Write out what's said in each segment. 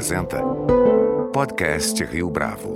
apresenta Podcast Rio Bravo.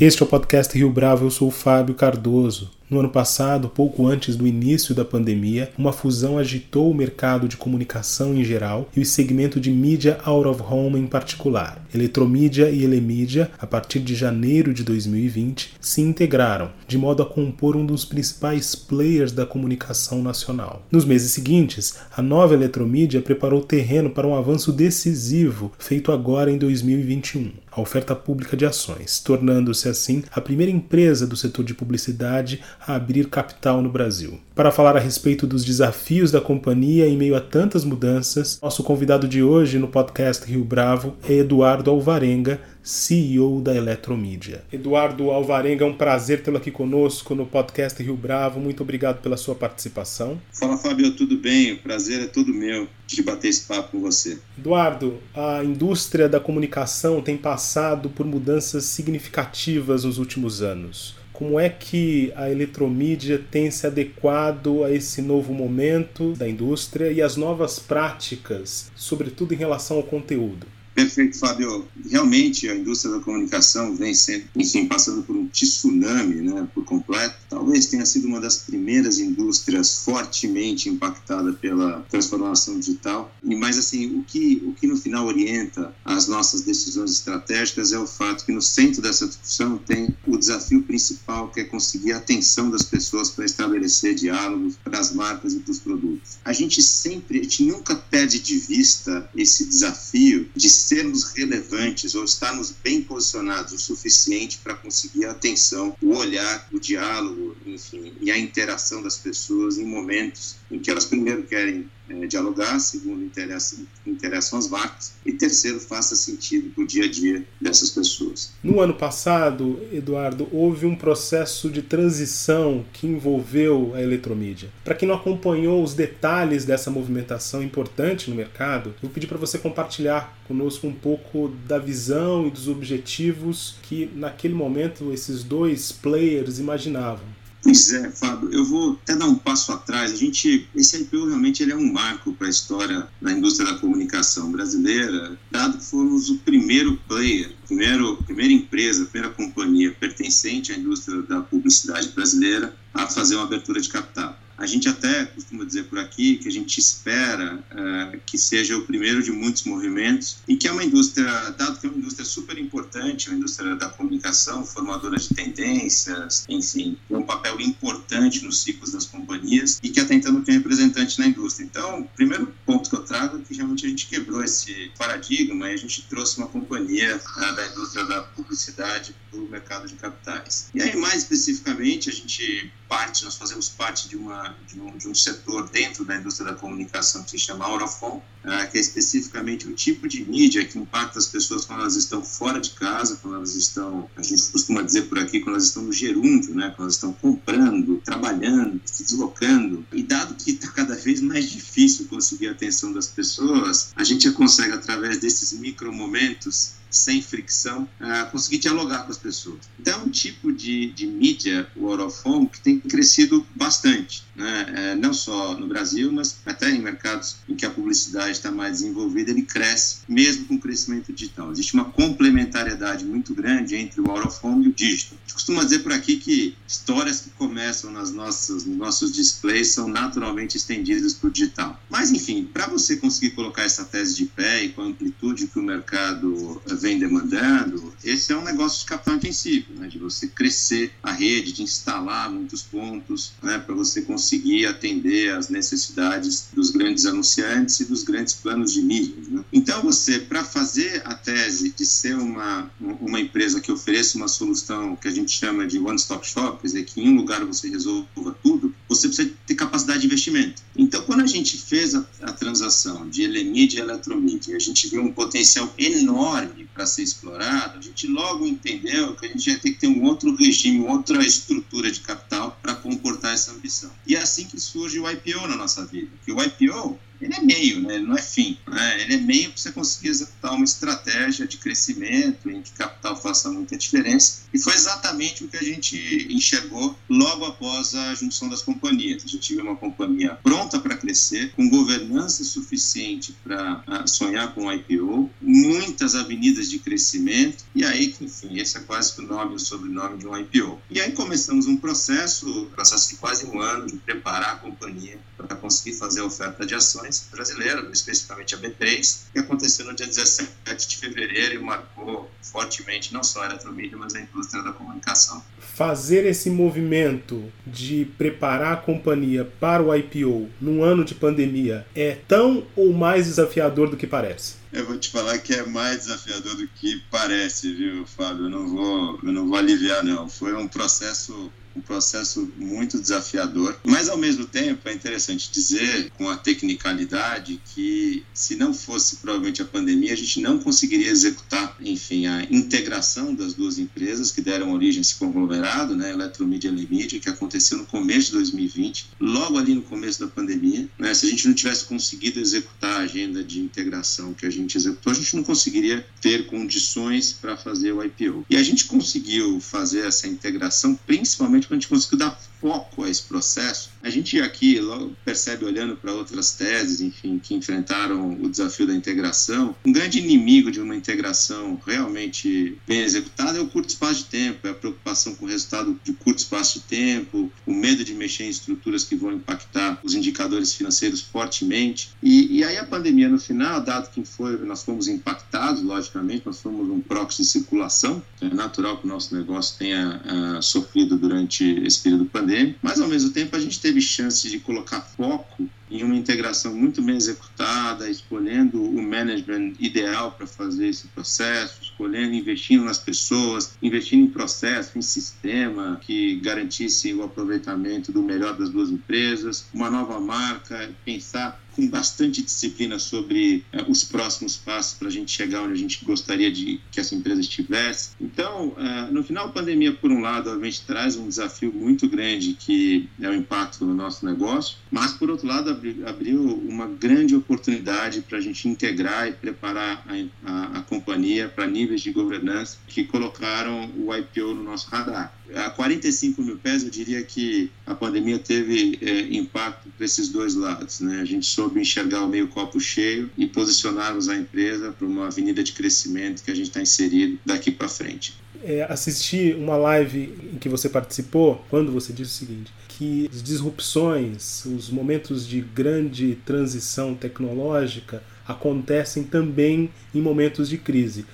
Este é o podcast Rio Bravo, eu sou o Fábio Cardoso. No ano passado, pouco antes do início da pandemia, uma fusão agitou o mercado de comunicação em geral e o segmento de mídia out of home em particular. Eletromídia e Elemídia, a partir de janeiro de 2020, se integraram, de modo a compor um dos principais players da comunicação nacional. Nos meses seguintes, a nova Eletromídia preparou o terreno para um avanço decisivo feito agora em 2021, a oferta pública de ações, tornando-se assim a primeira empresa do setor de publicidade a abrir capital no Brasil. Para falar a respeito dos desafios da companhia em meio a tantas mudanças, nosso convidado de hoje no podcast Rio Bravo é Eduardo Alvarenga, CEO da Eletromídia. Eduardo Alvarenga, é um prazer tê-lo aqui conosco no podcast Rio Bravo. Muito obrigado pela sua participação. Fala, Fábio, tudo bem? O prazer é todo meu de bater esse papo com você. Eduardo, a indústria da comunicação tem passado por mudanças significativas nos últimos anos como é que a eletromídia tem se adequado a esse novo momento da indústria e as novas práticas, sobretudo em relação ao conteúdo? Perfeito, Fábio. Realmente a indústria da comunicação vem sempre, enfim, passando por um tsunami, né, por completo. Talvez tenha sido uma das primeiras indústrias fortemente impactada pela transformação digital. E mais assim, o que o que no final orienta as nossas decisões estratégicas é o fato que no centro dessa discussão tem o desafio principal, que é conseguir a atenção das pessoas para estabelecer diálogos para as marcas e para os produtos. A gente sempre, a gente nunca perde de vista esse desafio de sermos relevantes ou estarmos bem posicionados o suficiente para conseguir a atenção, o olhar, o diálogo, enfim, e a interação das pessoas em momentos em que elas primeiro querem é, dialogar, segundo, interessam, interessam as marcas, e terceiro, faça sentido para o dia a dia dessas pessoas. No ano passado, Eduardo, houve um processo de transição que envolveu a eletromídia. Para quem não acompanhou os detalhes dessa movimentação importante no mercado, eu vou pedir para você compartilhar conosco um pouco da visão e dos objetivos que, naquele momento, esses dois players imaginavam. Pois é, Fábio, eu vou até dar um passo atrás. A gente, esse IPO realmente ele é um marco para a história da indústria da comunicação brasileira, dado que fomos o primeiro player, primeiro, primeira empresa, primeira companhia pertencente à indústria da publicidade brasileira a fazer uma abertura de capital. A gente até costuma dizer por aqui que a gente espera uh, que seja o primeiro de muitos movimentos e que é uma indústria, dado que é uma indústria super importante, uma indústria da comunicação, formadora de tendências, enfim, tem um papel importante nos ciclos das companhias e que até então não tem representante na indústria. Então, o primeiro ponto que eu trago é que realmente a gente quebrou esse paradigma e a gente trouxe uma companhia uh, da indústria da publicidade para o mercado de capitais. E aí, mais especificamente, a gente parte, nós fazemos parte de, uma, de, um, de um setor dentro da indústria da comunicação que se chama Aurofon, uh, que é especificamente o tipo de mídia que impacta as pessoas quando elas estão fora de casa, quando elas estão, a gente costuma dizer por aqui, quando elas estão no gerúndio, né, quando elas estão comprando, trabalhando, se deslocando. E dado que está cada vez mais difícil conseguir a atenção das pessoas, a gente consegue, através desses micromomentos, sem fricção, uh, conseguir dialogar com as pessoas. Então, é um tipo de, de mídia, o Orofon, que tem crescido bastante, né? É, não só no Brasil, mas até em mercados em que a publicidade está mais desenvolvida, ele cresce, mesmo com o crescimento digital. Existe uma complementariedade muito grande entre o Orofon e o digital. A gente costuma dizer por aqui que histórias que começam nas nossas, nos nossos displays são naturalmente estendidas para o digital. Mas, enfim, para você conseguir colocar essa tese de pé e com a amplitude que o mercado vem demandando, esse é um negócio de capital intensivo, né, de você crescer a rede, de instalar muitos pontos, né, para você conseguir atender às necessidades dos grandes anunciantes e dos grandes planos de mídia. Né? Então, você, para fazer a tese de ser uma, uma empresa que ofereça uma solução que a gente chama de one-stop shop, quer dizer, que em um lugar você resolva tudo, você precisa ter capacidade de investimento. Então, quando a gente fez a, a transação de Elemid e Eletromid, a gente viu um potencial enorme para ser explorado, a gente logo entendeu que a gente ia ter que ter um outro regime, outra estrutura de capital para comportar essa ambição. E é assim que surge o IPO na nossa vida. Que o IPO ele é meio, né? ele não é fim. Né? Ele é meio para você conseguir executar uma estratégia de crescimento em que capital faça muita diferença. E foi exatamente o que a gente enxergou logo após a junção das companhias. A gente viu uma companhia pronta para crescer, com governança suficiente para ah, sonhar com o IPO, muitas avenidas de crescimento, e aí, enfim, esse é quase que o nome e o sobrenome de um IPO. E aí começamos um processo, processo de quase um ano, de preparar a companhia para conseguir fazer a oferta de ações brasileira, especificamente a B3, que aconteceu no dia 17 de fevereiro e marcou fortemente não só a eletromídia, mas a indústria da comunicação. Fazer esse movimento de preparar a companhia para o IPO num ano de pandemia é tão ou mais desafiador do que parece? Eu vou te falar que é mais desafiador do que parece, viu, Fábio? Eu não vou, eu não vou aliviar, não. Foi um processo um processo muito desafiador, mas ao mesmo tempo é interessante dizer, com a tecnicalidade, que se não fosse provavelmente a pandemia, a gente não conseguiria executar, enfim, a integração das duas empresas que deram origem a esse conglomerado, né, Eletromídia e Lemídia, que aconteceu no começo de 2020, logo ali no começo da pandemia. Né, se a gente não tivesse conseguido executar a agenda de integração que a gente executou, a gente não conseguiria ter condições para fazer o IPO. E a gente conseguiu fazer essa integração principalmente quando a gente conseguiu dar foco a esse processo, a gente aqui logo percebe olhando para outras teses, enfim, que enfrentaram o desafio da integração, um grande inimigo de uma integração realmente bem executada é o curto espaço de tempo, é a preocupação com o resultado de curto espaço de tempo, o medo de mexer em estruturas que vão impactar os indicadores financeiros fortemente. E, e aí a pandemia no final, dado que foi, nós fomos impactados, logicamente, nós fomos um proxy de circulação, é natural que o nosso negócio tenha uh, sofrido durante esse período pandêmico mas ao mesmo tempo a gente teve chance de colocar foco em uma integração muito bem executada, escolhendo o management ideal para fazer esse processo, escolhendo, investindo nas pessoas, investindo em processo, em sistema que garantisse o aproveitamento do melhor das duas empresas, uma nova marca, pensar com bastante disciplina sobre eh, os próximos passos para a gente chegar onde a gente gostaria de que essa empresa estivesse. Então, eh, no final, a pandemia, por um lado, obviamente traz um desafio muito grande que é o impacto no nosso negócio, mas, por outro lado, abriu uma grande oportunidade para a gente integrar e preparar a, a, a companhia para níveis de governança que colocaram o IPO no nosso radar. A 45 mil pés, eu diria que a pandemia teve é, impacto para esses dois lados. Né? A gente soube enxergar o meio copo cheio e posicionarmos a empresa para uma avenida de crescimento que a gente está inserido daqui para frente. É, assisti uma live em que você participou, quando você disse o seguinte: que as disrupções, os momentos de grande transição tecnológica acontecem também em momentos de crise.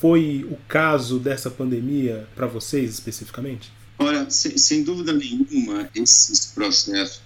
Foi o caso dessa pandemia para vocês especificamente? Olha, sem, sem, dúvida nenhuma, esses processos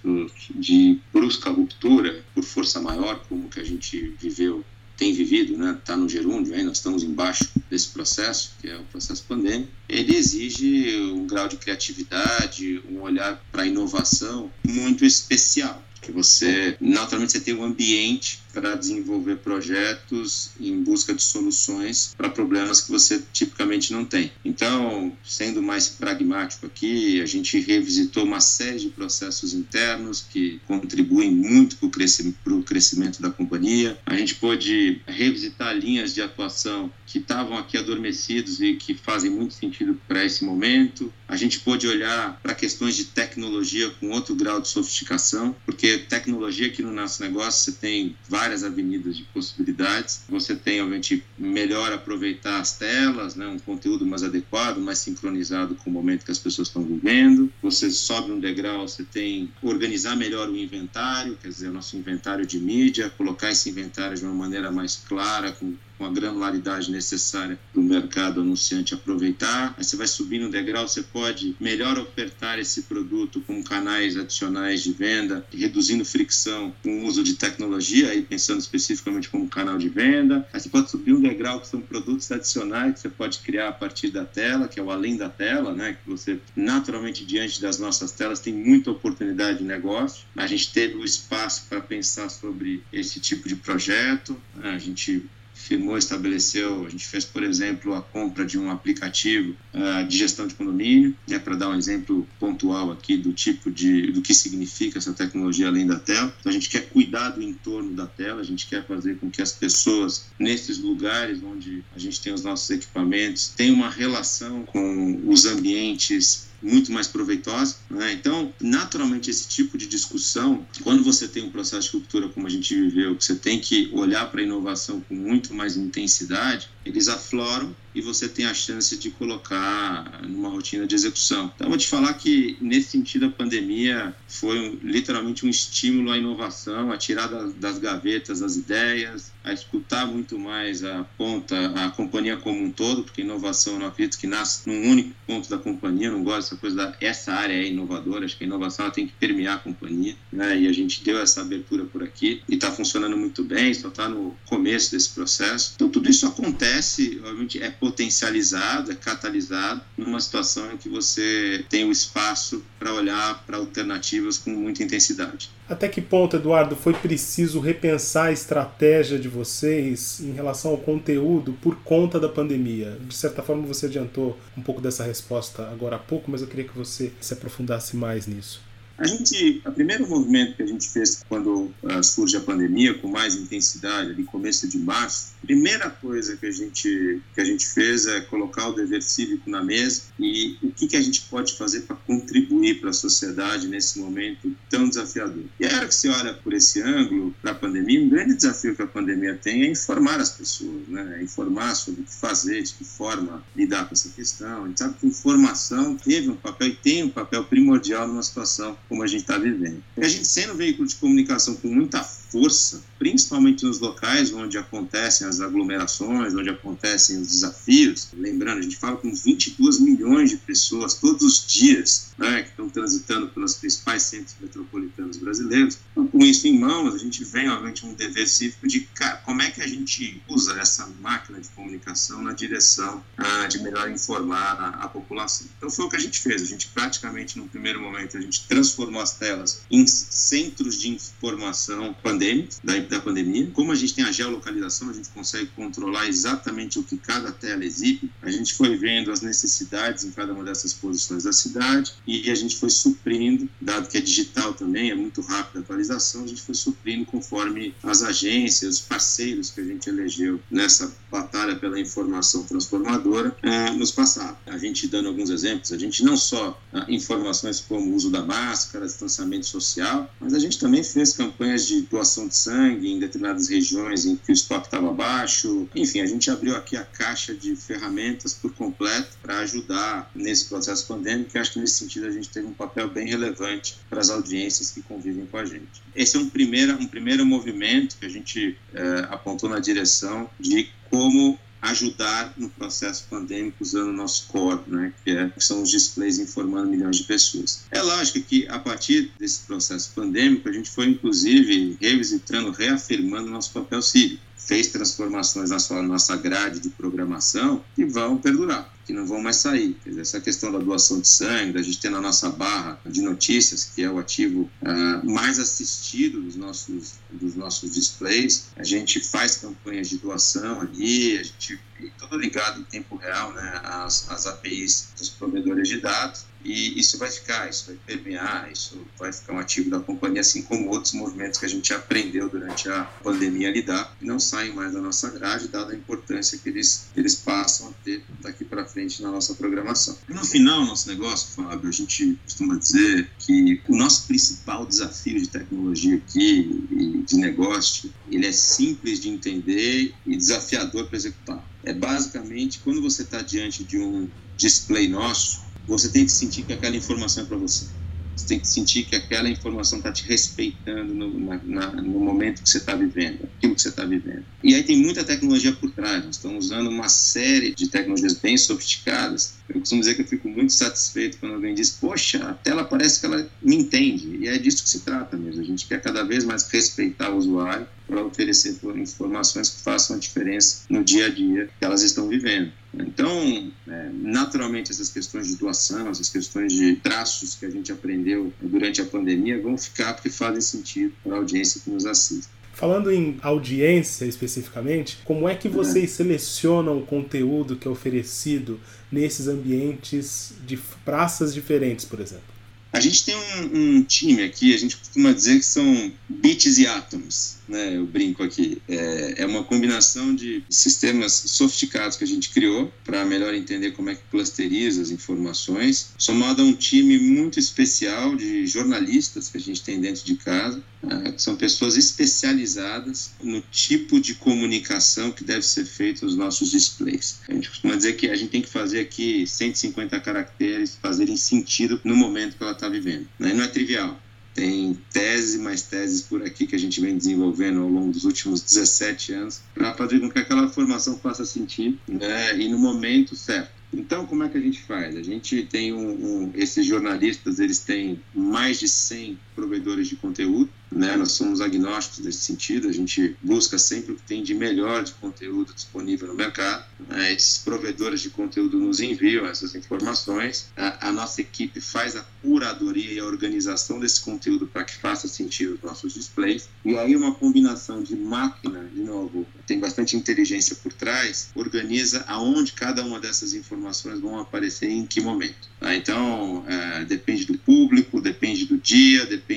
de brusca ruptura por força maior, como que a gente viveu tem vivido, né, está no gerúndio, aí nós estamos embaixo desse processo, que é o processo pandêmico, ele exige um grau de criatividade, um olhar para a inovação muito especial que você naturalmente você tem um ambiente para desenvolver projetos em busca de soluções para problemas que você tipicamente não tem. Então, sendo mais pragmático aqui, a gente revisitou uma série de processos internos que contribuem muito para o crescimento da companhia. A gente pôde revisitar linhas de atuação que estavam aqui adormecidos e que fazem muito sentido para esse momento. A gente pôde olhar para questões de tecnologia com outro grau de sofisticação, porque tecnologia aqui no nosso negócio você tem várias avenidas de possibilidades. Você tem, obviamente, melhor aproveitar as telas, né, um conteúdo mais adequado, mais sincronizado com o momento que as pessoas estão vivendo. Você sobe um degrau, você tem organizar melhor o inventário, quer dizer, o nosso inventário de mídia, colocar esse inventário de uma maneira mais clara, com com a granularidade necessária para o mercado anunciante aproveitar. Aí você vai subindo o degrau, você pode melhor ofertar esse produto com canais adicionais de venda, reduzindo fricção com o uso de tecnologia, aí pensando especificamente como canal de venda. Aí você pode subir um degrau que são produtos adicionais que você pode criar a partir da tela, que é o além da tela, né? Que você naturalmente diante das nossas telas tem muita oportunidade de negócio. A gente teve o espaço para pensar sobre esse tipo de projeto. A gente firmou, estabeleceu, a gente fez, por exemplo, a compra de um aplicativo uh, de gestão de condomínio, né, para dar um exemplo pontual aqui do tipo de, do que significa essa tecnologia além da tela. Então, a gente quer cuidar do entorno da tela, a gente quer fazer com que as pessoas, nesses lugares onde a gente tem os nossos equipamentos, tenham uma relação com os ambientes muito mais proveitosa. Né? Então, naturalmente, esse tipo de discussão, quando você tem um processo de cultura como a gente viveu, que você tem que olhar para a inovação com muito mais intensidade, eles afloram e você tem a chance de colocar numa rotina de execução. Então, vou te falar que, nesse sentido, a pandemia foi literalmente um estímulo à inovação, a tirar das, das gavetas as ideias, a escutar muito mais a ponta, a companhia como um todo, porque inovação eu não acredito que nasce num único ponto da companhia, não gosto dessa coisa da essa área é inovadora, acho que a inovação tem que permear a companhia, né? E a gente deu essa abertura por aqui e está funcionando muito bem, só está no começo desse processo. Então tudo isso acontece, obviamente é potencializado, é catalisado numa situação em que você tem o espaço para olhar para alternativas com muita intensidade. Até que ponto, Eduardo, foi preciso repensar a estratégia de vocês em relação ao conteúdo por conta da pandemia? De certa forma, você adiantou um pouco dessa resposta agora há pouco, mas eu queria que você se aprofundasse mais nisso. A gente, o primeiro movimento que a gente fez quando uh, surge a pandemia com mais intensidade, ali começo de março, primeira coisa que a gente que a gente fez é colocar o dever cívico na mesa e o que que a gente pode fazer para contribuir para a sociedade nesse momento tão desafiador. E a hora que você olha por esse ângulo para a pandemia, um grande desafio que a pandemia tem é informar as pessoas, né? É informar sobre o que fazer, de que forma lidar com essa questão. A gente sabe que informação teve um papel e tem um papel primordial numa situação como a gente está vivendo. E a gente sendo um veículo de comunicação com muita força, principalmente nos locais onde acontecem as aglomerações, onde acontecem os desafios. Lembrando, a gente fala com 22 milhões de pessoas todos os dias né, que estão transitando pelos principais centros metropolitanos brasileiros. Então, com isso em mãos, a gente vem, obviamente, um dever cívico de cara, como é que a gente usa essa máquina de comunicação na direção ah, de melhor informar a, a população. Então, foi o que a gente fez. A gente praticamente, no primeiro momento, a gente transformou as telas em centros de informação pandêmicos da, da pandemia. Como a gente tem a geolocalização, a gente consegue controlar exatamente o que cada tela exibe. A gente foi vendo as necessidades em cada uma dessas posições da cidade e a gente foi suprindo, dado que é digital também, é muito rápida a atualização, a gente foi suprindo conforme as agências, os parceiros que a gente elegeu nessa batalha pela informação transformadora eh, nos passaram. A gente dando alguns exemplos, a gente não só ah, informações como o uso da máscara, distanciamento social, mas a gente também fez campanhas de doação doação de sangue em determinadas regiões em que o estoque estava baixo. Enfim, a gente abriu aqui a caixa de ferramentas por completo para ajudar nesse processo pandêmico e acho que nesse sentido a gente teve um papel bem relevante para as audiências que convivem com a gente. Esse é um primeiro, um primeiro movimento que a gente é, apontou na direção de como ajudar no processo pandêmico usando o nosso core, né, que, é, que são os displays informando milhões de pessoas. É lógico que a partir desse processo pandêmico a gente foi inclusive revisitando, reafirmando nosso papel cívico fez transformações na sua nossa grade de programação que vão perdurar, que não vão mais sair. Dizer, essa questão da doação de sangue, da gente ter na nossa barra de notícias, que é o ativo uh, mais assistido dos nossos, dos nossos displays, a gente faz campanhas de doação ali, a gente tudo ligado em tempo real, né, às, às APIs dos provedores de dados, e isso vai ficar, isso vai permear, isso vai ficar um ativo da companhia, assim como outros movimentos que a gente aprendeu durante a pandemia a lidar, e não saem mais da nossa grade, dada a importância que eles, eles passam a ter daqui para frente na nossa programação. No final, nosso negócio, Fábio, a gente costuma dizer que o nosso principal desafio de tecnologia aqui de negócio, ele é simples de entender e desafiador para executar. É basicamente quando você está diante de um display nosso, você tem que sentir que aquela informação é para você. Você tem que sentir que aquela informação está te respeitando no, na, na, no momento que você está vivendo, aquilo que você está vivendo. E aí tem muita tecnologia por trás. Nós estamos usando uma série de tecnologias bem sofisticadas. Eu costumo dizer que eu fico muito satisfeito quando alguém diz: Poxa, a tela parece que ela me entende. E é disso que se trata mesmo. A gente quer cada vez mais respeitar o usuário para oferecer informações que façam a diferença no dia a dia que elas estão vivendo. Então, é, naturalmente, essas questões de doação, essas questões de traços que a gente aprendeu durante a pandemia vão ficar porque fazem sentido para a audiência que nos assiste. Falando em audiência especificamente, como é que vocês selecionam o conteúdo que é oferecido nesses ambientes de praças diferentes, por exemplo? A gente tem um, um, time aqui, a gente costuma dizer que são bits e átomos, né? Eu brinco aqui. É, é uma combinação de sistemas sofisticados que a gente criou para melhor entender como é que clusteriza as informações, somado a um time muito especial de jornalistas que a gente tem dentro de casa, né? são pessoas especializadas no tipo de comunicação que deve ser feito nos nossos displays. A gente costuma dizer que a gente tem que fazer aqui 150 caracteres fazerem sentido no momento que ela está vivendo. Né? Não é trivial. Tem tese mais teses por aqui que a gente vem desenvolvendo ao longo dos últimos 17 anos para fazer com que aquela formação faça sentido né? e no momento certo. Então, como é que a gente faz? A gente tem um, um, esses jornalistas, eles têm mais de 100 provedores de conteúdo, né? Nós somos agnósticos nesse sentido, a gente busca sempre o que tem de melhor de conteúdo disponível no mercado. Né? Esses provedores de conteúdo nos enviam essas informações, a, a, nossa equipe faz a curadoria e a organização desse conteúdo para que faça sentido nos nossos displays. E aí uma combinação de máquina, de novo, tem bastante inteligência por trás, organiza aonde cada uma dessas informações vão aparecer em que momento. Tá? Então, é, depende do público, depende do dia, depende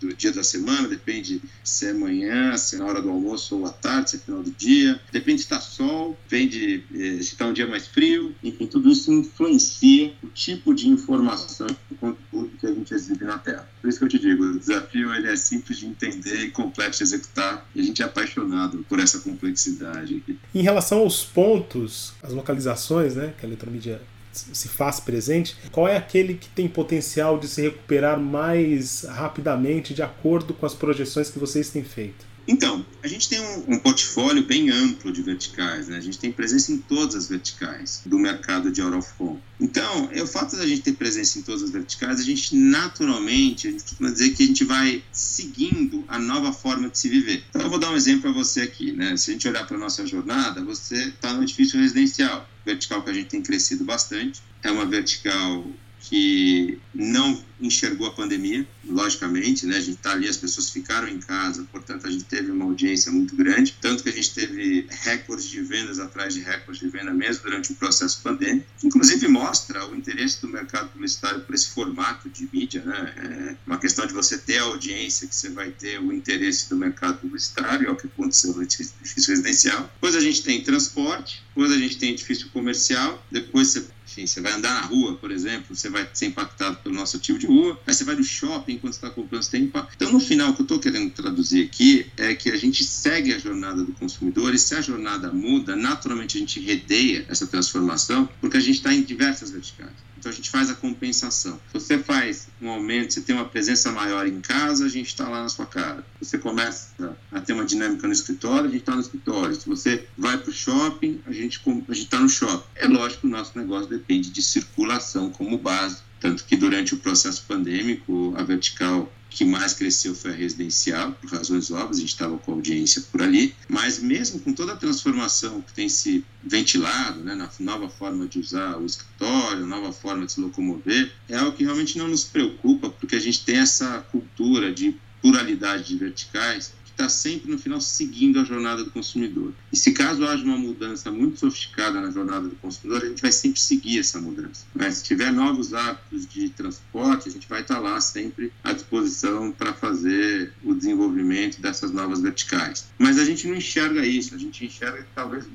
do dia da semana, depende se é manhã, se é na hora do almoço ou à tarde, se é final do dia, depende se está sol, depende é, se está um dia mais frio, enfim, tudo isso influencia o tipo de informação conteúdo que a gente exibe na tela. Por isso que eu te digo, o desafio ele é simples de entender e complexo de executar, e a gente é apaixonado por essa complexidade. Em relação aos pontos, as localizações, né, que a eletromídia se faz presente, qual é aquele que tem potencial de se recuperar mais rapidamente de acordo com as projeções que vocês têm feito? Então, a gente tem um, um, portfólio bem amplo de verticais, né? A gente tem presença em todas as verticais do mercado de out of home. Então, é o fato da gente ter presença em todas as verticais, a gente naturalmente, a gente costuma dizer que a gente vai seguindo a nova forma de se viver. Então, eu vou dar um exemplo para você aqui, né? Se a gente olhar para nossa jornada, você está no edifício residencial, vertical que a gente tem crescido bastante. É uma vertical que não enxergou a pandemia, logicamente, né? A gente está ali, as pessoas ficaram em casa, portanto a gente teve uma audiência muito grande, tanto que a gente teve recordes de vendas atrás de recordes de venda mesmo durante o processo pandêmico. Inclusive mostra o interesse do mercado publicitário por esse formato de mídia, né? É uma questão de você ter a audiência que você vai ter o interesse do mercado publicitário, é o que aconteceu no edifício residencial. Depois a gente tem transporte, depois a gente tem edifício comercial, depois você enfim, você vai andar na rua, por exemplo, você vai ser impactado pelo nosso tipo de rua, aí você vai no shopping enquanto está comprando, você tem impacto. Então, no final, o que eu estou querendo traduzir aqui é que a gente segue a jornada do consumidor e se a jornada muda, naturalmente a gente redeia essa transformação, porque a gente está em diversas verticais. Então a gente faz a compensação. Você faz um aumento, você tem uma presença maior em casa, a gente está lá na sua casa. Você começa a ter uma dinâmica no escritório, a gente está no escritório. Se você vai para o shopping, a gente está no shopping. É lógico que o nosso negócio depende de circulação como base. Tanto que durante o processo pandêmico, a vertical que mais cresceu foi a residencial, por razões óbvias, a gente estava com audiência por ali, mas mesmo com toda a transformação que tem se ventilado, né, na nova forma de usar o escritório, nova forma de se locomover, é algo que realmente não nos preocupa, porque a gente tem essa cultura de pluralidade de verticais está sempre no final seguindo a jornada do consumidor. E se caso haja uma mudança muito sofisticada na jornada do consumidor, a gente vai sempre seguir essa mudança. Mas se tiver novos hábitos de transporte, a gente vai estar lá sempre à disposição para fazer o desenvolvimento dessas novas verticais. Mas a gente não enxerga isso, a gente enxerga que talvez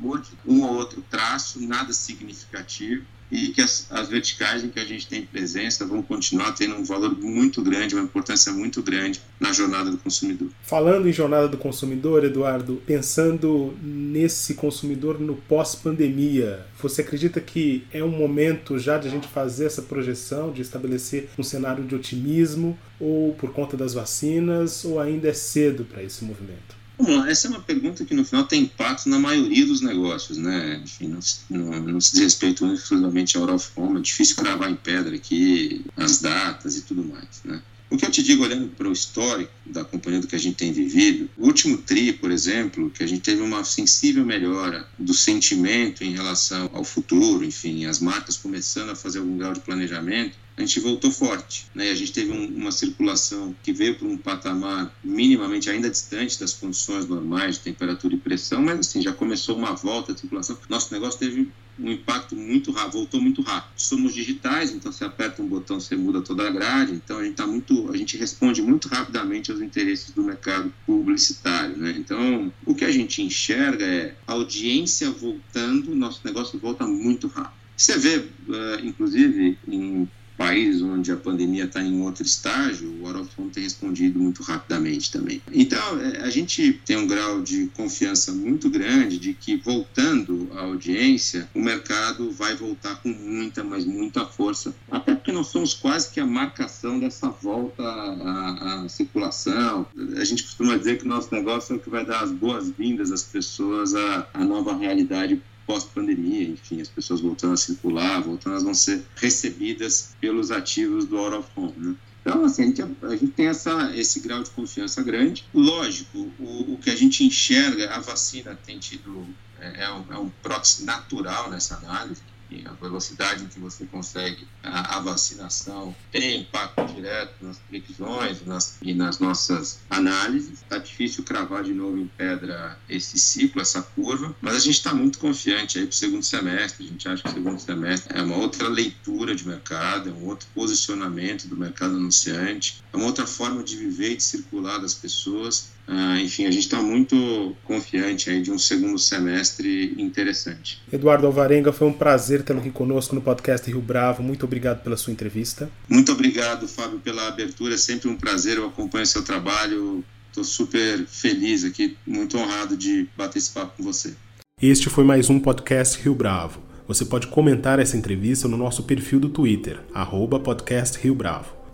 um ou outro traço, nada significativo, e que as, as, verticais em que a gente tem presença vão continuar tendo um valor muito grande, uma importância muito grande na jornada do consumidor. Falando em jornada do consumidor, Eduardo, pensando nesse consumidor no pós-pandemia, você acredita que é um momento já de a gente fazer essa projeção, de estabelecer um cenário de otimismo, ou por conta das vacinas, ou ainda é cedo para esse movimento? Bom, essa é uma pergunta que no final tem impacto na maioria dos negócios, né? Enfim, não, não, não se diz respeito exclusivamente ao out of home, é difícil cravar em pedra aqui as datas e tudo mais, né? O que eu te digo, olhando para o histórico da companhia do que a gente tem vivido, o último TRI, por exemplo, que a gente teve uma sensível melhora do sentimento em relação ao futuro, enfim, as marcas começando a fazer algum grau de planejamento, a gente voltou forte. Né? A gente teve um, uma circulação que veio para um patamar minimamente ainda distante das condições normais de temperatura e pressão, mas assim, já começou uma volta da circulação. Nosso negócio teve um impacto muito rápido, voltou muito rápido. Somos digitais, então você aperta um botão, você muda toda a grade, então a gente tá muito, a gente responde muito rapidamente aos interesses do mercado publicitário, né? Então, o que a gente enxerga é a audiência voltando, nosso negócio volta muito rápido. Você vê, uh, inclusive, em países onde a pandemia está em outro estágio, o Home tem respondido muito rapidamente também. Então, é, a gente tem um grau de confiança muito grande de que, voltando à audiência, o mercado vai voltar com muita, mas muita força. Até porque nós somos quase que a marcação dessa volta à, à circulação. A gente costuma dizer que o nosso negócio é o que vai dar as boas-vindas às pessoas à, à nova realidade pós-pandemia, enfim, as pessoas voltando a circular, voltando, elas vão ser recebidas pelos ativos do out of home, né? Então, assim, a gente, a gente, tem essa, esse grau de confiança grande. Lógico, o, o que a gente enxerga, a vacina tem tido, é, é, um, é um proxy natural nessa análise, a velocidade em que você consegue a, a, vacinação tem impacto direto nas previsões nas, e nas nossas análises. Está difícil cravar de novo em pedra esse ciclo, essa curva, mas a gente está muito confiante aí para o segundo semestre. A gente acha que o segundo semestre é uma outra leitura de mercado, é um outro posicionamento do mercado anunciante, é uma outra forma de viver e de circular das pessoas ah, enfim, a gente está muito confiante aí de um segundo semestre interessante. Eduardo Alvarenga, foi um prazer tê-lo aqui conosco no podcast Rio Bravo. Muito obrigado pela sua entrevista. Muito obrigado, Fábio, pela abertura. É sempre um prazer. Eu acompanho seu trabalho. Estou super feliz aqui, muito honrado de bater esse papo com você. Este foi mais um podcast Rio Bravo. Você pode comentar essa entrevista no nosso perfil do Twitter, arroba podcast Rio Bravo